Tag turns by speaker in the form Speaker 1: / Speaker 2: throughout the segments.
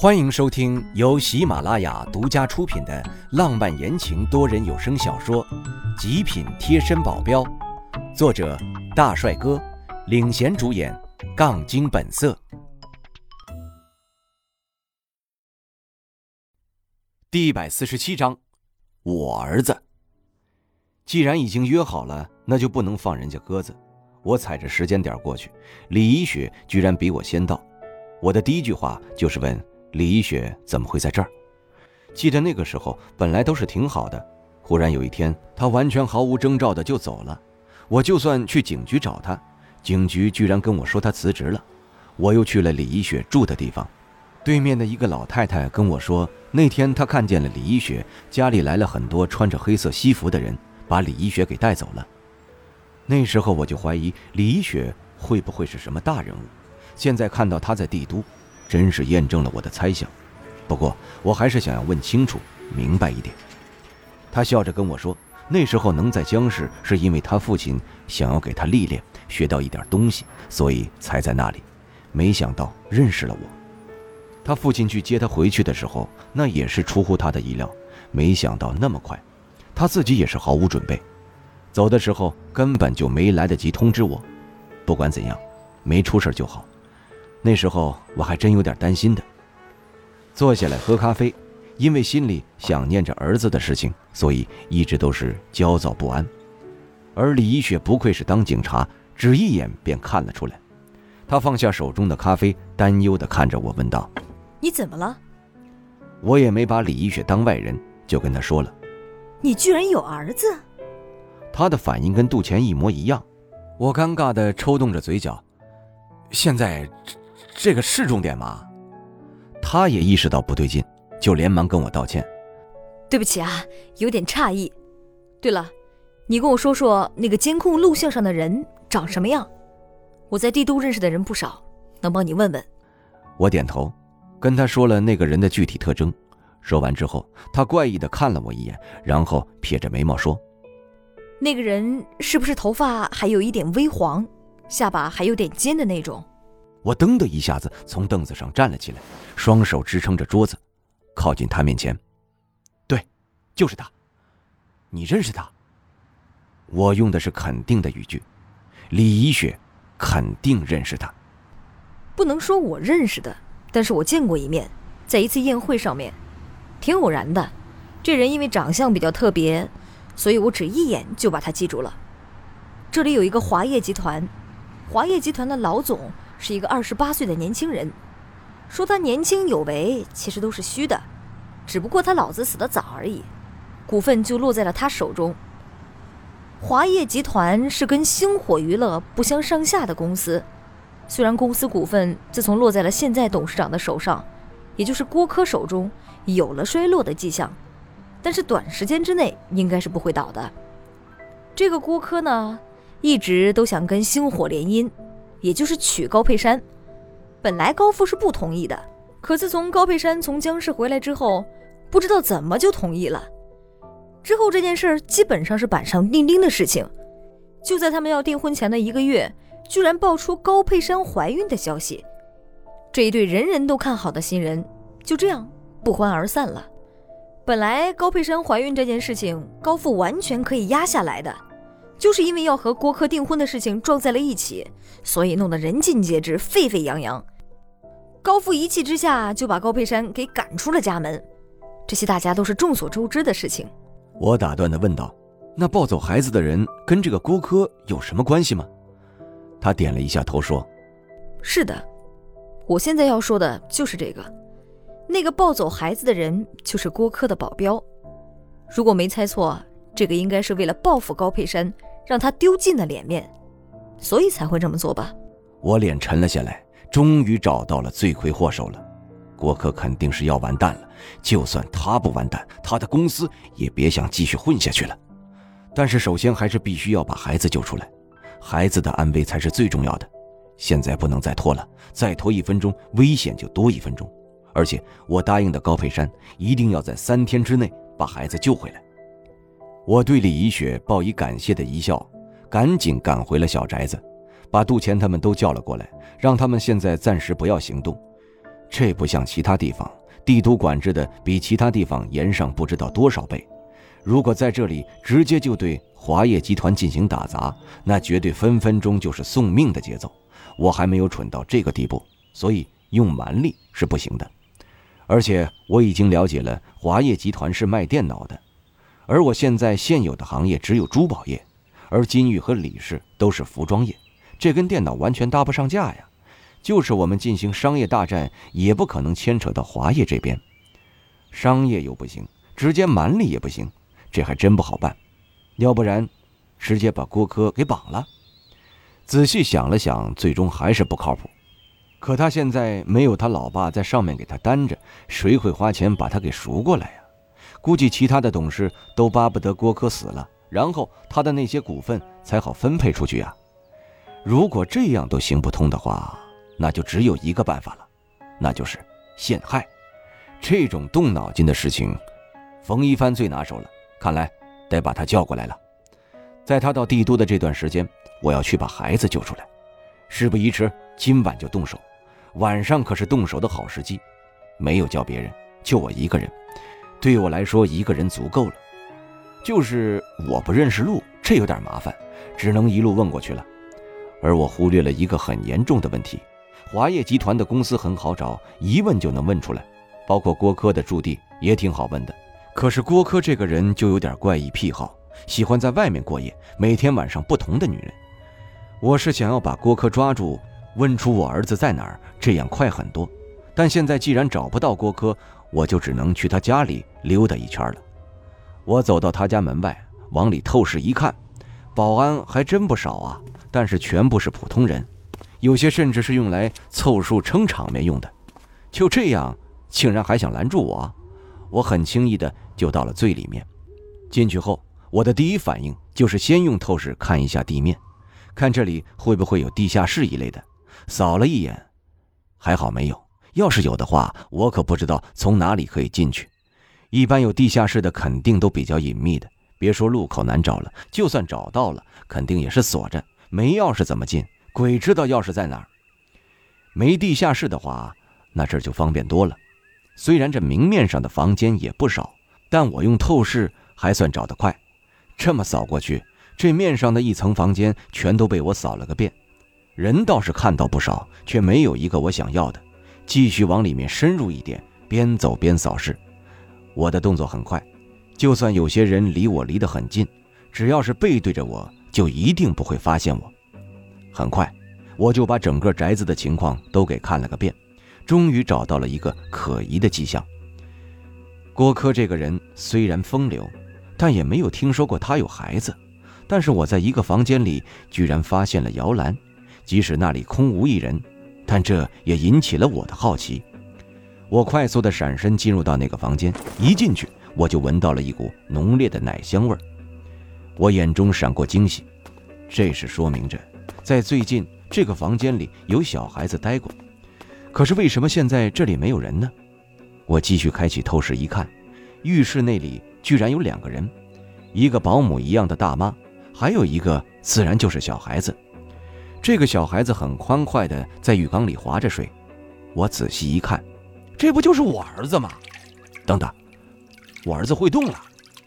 Speaker 1: 欢迎收听由喜马拉雅独家出品的浪漫言情多人有声小说《极品贴身保镖》，作者大帅哥领衔主演，杠精本色。第一百四十七章，我儿子。既然已经约好了，那就不能放人家鸽子。我踩着时间点过去，李一雪居然比我先到。我的第一句话就是问。李一雪怎么会在这儿？记得那个时候本来都是挺好的，忽然有一天她完全毫无征兆的就走了。我就算去警局找她，警局居然跟我说她辞职了。我又去了李一雪住的地方，对面的一个老太太跟我说，那天她看见了李一雪家里来了很多穿着黑色西服的人，把李一雪给带走了。那时候我就怀疑李一雪会不会是什么大人物。现在看到她在帝都。真是验证了我的猜想，不过我还是想要问清楚、明白一点。他笑着跟我说：“那时候能在江市，是因为他父亲想要给他历练，学到一点东西，所以才在那里。没想到认识了我。他父亲去接他回去的时候，那也是出乎他的意料，没想到那么快。他自己也是毫无准备，走的时候根本就没来得及通知我。不管怎样，没出事就好。”那时候我还真有点担心的。坐下来喝咖啡，因为心里想念着儿子的事情，所以一直都是焦躁不安。而李一雪不愧是当警察，只一眼便看了出来。他放下手中的咖啡，担忧地看着我，问道：“
Speaker 2: 你怎么了？”
Speaker 1: 我也没把李一雪当外人，就跟他说了：“
Speaker 2: 你居然有儿子！”
Speaker 1: 他的反应跟杜钱一模一样。我尴尬地抽动着嘴角。现在。这个是重点吗？他也意识到不对劲，就连忙跟我道歉：“
Speaker 2: 对不起啊，有点诧异。对了，你跟我说说那个监控录像上的人长什么样？我在帝都认识的人不少，能帮你问问。”
Speaker 1: 我点头，跟他说了那个人的具体特征。说完之后，他怪异的看了我一眼，然后撇着眉毛说：“
Speaker 2: 那个人是不是头发还有一点微黄，下巴还有点尖的那种？”
Speaker 1: 我噔的一下子从凳子上站了起来，双手支撑着桌子，靠近他面前。对，就是他。你认识他？我用的是肯定的语句。李怡雪肯定认识他。
Speaker 2: 不能说我认识的，但是我见过一面，在一次宴会上面，挺偶然的。这人因为长相比较特别，所以我只一眼就把他记住了。这里有一个华业集团，华业集团的老总。是一个二十八岁的年轻人，说他年轻有为，其实都是虚的，只不过他老子死得早而已，股份就落在了他手中。华业集团是跟星火娱乐不相上下的公司，虽然公司股份自从落在了现在董事长的手上，也就是郭科手中，有了衰落的迹象，但是短时间之内应该是不会倒的。这个郭科呢，一直都想跟星火联姻。也就是娶高佩珊，本来高富是不同意的，可自从高佩珊从江市回来之后，不知道怎么就同意了。之后这件事儿基本上是板上钉钉的事情。就在他们要订婚前的一个月，居然爆出高佩珊怀孕的消息，这一对人人都看好的新人就这样不欢而散了。本来高佩珊怀孕这件事情，高富完全可以压下来的。就是因为要和郭柯订婚的事情撞在了一起，所以弄得人尽皆知，沸沸扬扬。高父一气之下就把高佩珊给赶出了家门，这些大家都是众所周知的事情。
Speaker 1: 我打断的问道：“那抱走孩子的人跟这个郭柯有什么关系吗？”他点了一下头说：“
Speaker 2: 是的，我现在要说的就是这个。那个抱走孩子的人就是郭柯的保镖，如果没猜错，这个应该是为了报复高佩珊。”让他丢尽了脸面，所以才会这么做吧。
Speaker 1: 我脸沉了下来，终于找到了罪魁祸首了。郭科肯定是要完蛋了，就算他不完蛋，他的公司也别想继续混下去了。但是首先还是必须要把孩子救出来，孩子的安危才是最重要的。现在不能再拖了，再拖一分钟，危险就多一分钟。而且我答应的高佩珊，一定要在三天之内把孩子救回来。我对李怡雪报以感谢的一笑，赶紧赶回了小宅子，把杜钱他们都叫了过来，让他们现在暂时不要行动。这不像其他地方，帝都管制的比其他地方严上不知道多少倍。如果在这里直接就对华业集团进行打砸，那绝对分分钟就是送命的节奏。我还没有蠢到这个地步，所以用蛮力是不行的。而且我已经了解了，华业集团是卖电脑的，而我现在现有的行业只有珠宝业，而金玉和李氏都是服装业，这跟电脑完全搭不上架呀。就是我们进行商业大战，也不可能牵扯到华业这边。商业又不行，直接蛮力也不行，这还真不好办。要不然，直接把郭柯给绑了。仔细想了想，最终还是不靠谱。可他现在没有他老爸在上面给他担着，谁会花钱把他给赎过来呀？估计其他的董事都巴不得郭柯死了，然后他的那些股份才好分配出去啊。如果这样都行不通的话，那就只有一个办法了，那就是陷害。这种动脑筋的事情，冯一帆最拿手了。看来得把他叫过来了。在他到帝都的这段时间。我要去把孩子救出来，事不宜迟，今晚就动手。晚上可是动手的好时机，没有叫别人，就我一个人。对我来说，一个人足够了。就是我不认识路，这有点麻烦，只能一路问过去了。而我忽略了一个很严重的问题：华业集团的公司很好找，一问就能问出来，包括郭柯的驻地也挺好问的。可是郭柯这个人就有点怪异癖好，喜欢在外面过夜，每天晚上不同的女人。我是想要把郭柯抓住，问出我儿子在哪儿，这样快很多。但现在既然找不到郭柯，我就只能去他家里溜达一圈了。我走到他家门外，往里透视一看，保安还真不少啊，但是全部是普通人，有些甚至是用来凑数撑场面用的。就这样，竟然还想拦住我，我很轻易的就到了最里面。进去后，我的第一反应就是先用透视看一下地面。看这里会不会有地下室一类的？扫了一眼，还好没有。要是有的话，我可不知道从哪里可以进去。一般有地下室的肯定都比较隐秘的，别说路口难找了，就算找到了，肯定也是锁着，没钥匙怎么进？鬼知道钥匙在哪儿。没地下室的话，那这儿就方便多了。虽然这明面上的房间也不少，但我用透视还算找得快。这么扫过去。这面上的一层房间全都被我扫了个遍，人倒是看到不少，却没有一个我想要的。继续往里面深入一点，边走边扫视。我的动作很快，就算有些人离我离得很近，只要是背对着我，就一定不会发现我。很快，我就把整个宅子的情况都给看了个遍，终于找到了一个可疑的迹象。郭柯这个人虽然风流，但也没有听说过他有孩子。但是我在一个房间里居然发现了摇篮，即使那里空无一人，但这也引起了我的好奇。我快速的闪身进入到那个房间，一进去我就闻到了一股浓烈的奶香味儿。我眼中闪过惊喜，这是说明着在最近这个房间里有小孩子待过。可是为什么现在这里没有人呢？我继续开启透视一看，浴室那里居然有两个人，一个保姆一样的大妈。还有一个自然就是小孩子，这个小孩子很欢快的在浴缸里划着水。我仔细一看，这不就是我儿子吗？等等，我儿子会动了，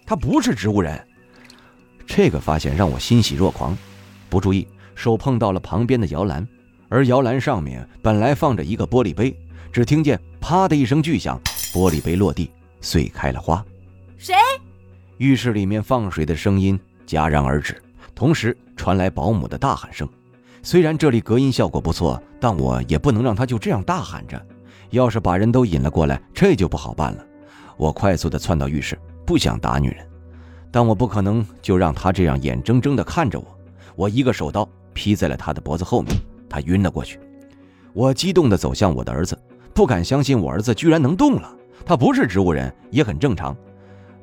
Speaker 1: 他不是植物人。这个发现让我欣喜若狂，不注意手碰到了旁边的摇篮，而摇篮上面本来放着一个玻璃杯，只听见啪的一声巨响，玻璃杯落地碎开了花。
Speaker 2: 谁？
Speaker 1: 浴室里面放水的声音。戛然而止，同时传来保姆的大喊声。虽然这里隔音效果不错，但我也不能让他就这样大喊着。要是把人都引了过来，这就不好办了。我快速地窜到浴室，不想打女人，但我不可能就让他这样眼睁睁地看着我。我一个手刀劈在了他的脖子后面，他晕了过去。我激动地走向我的儿子，不敢相信我儿子居然能动了。他不是植物人，也很正常。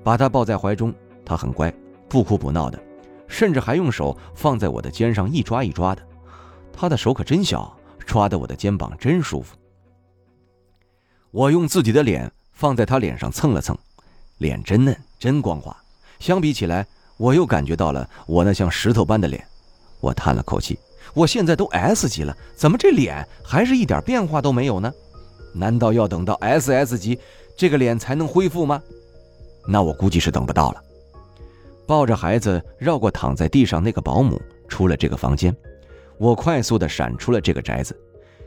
Speaker 1: 把他抱在怀中，他很乖。不哭不闹的，甚至还用手放在我的肩上一抓一抓的。他的手可真小，抓的我的肩膀真舒服。我用自己的脸放在他脸上蹭了蹭，脸真嫩，真光滑。相比起来，我又感觉到了我那像石头般的脸。我叹了口气，我现在都 S 级了，怎么这脸还是一点变化都没有呢？难道要等到 SS 级这个脸才能恢复吗？那我估计是等不到了。抱着孩子绕过躺在地上那个保姆，出了这个房间。我快速的闪出了这个宅子。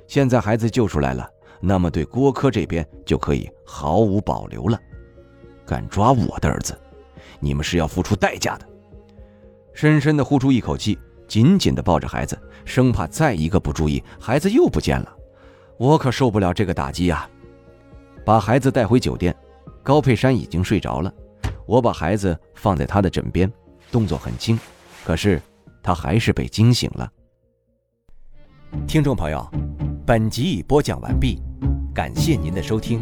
Speaker 1: 现在孩子救出来了，那么对郭科这边就可以毫无保留了。敢抓我的儿子，你们是要付出代价的。深深的呼出一口气，紧紧的抱着孩子，生怕再一个不注意，孩子又不见了。我可受不了这个打击呀！把孩子带回酒店，高佩珊已经睡着了。我把孩子放在他的枕边，动作很轻，可是他还是被惊醒了。听众朋友，本集已播讲完毕，感谢您的收听。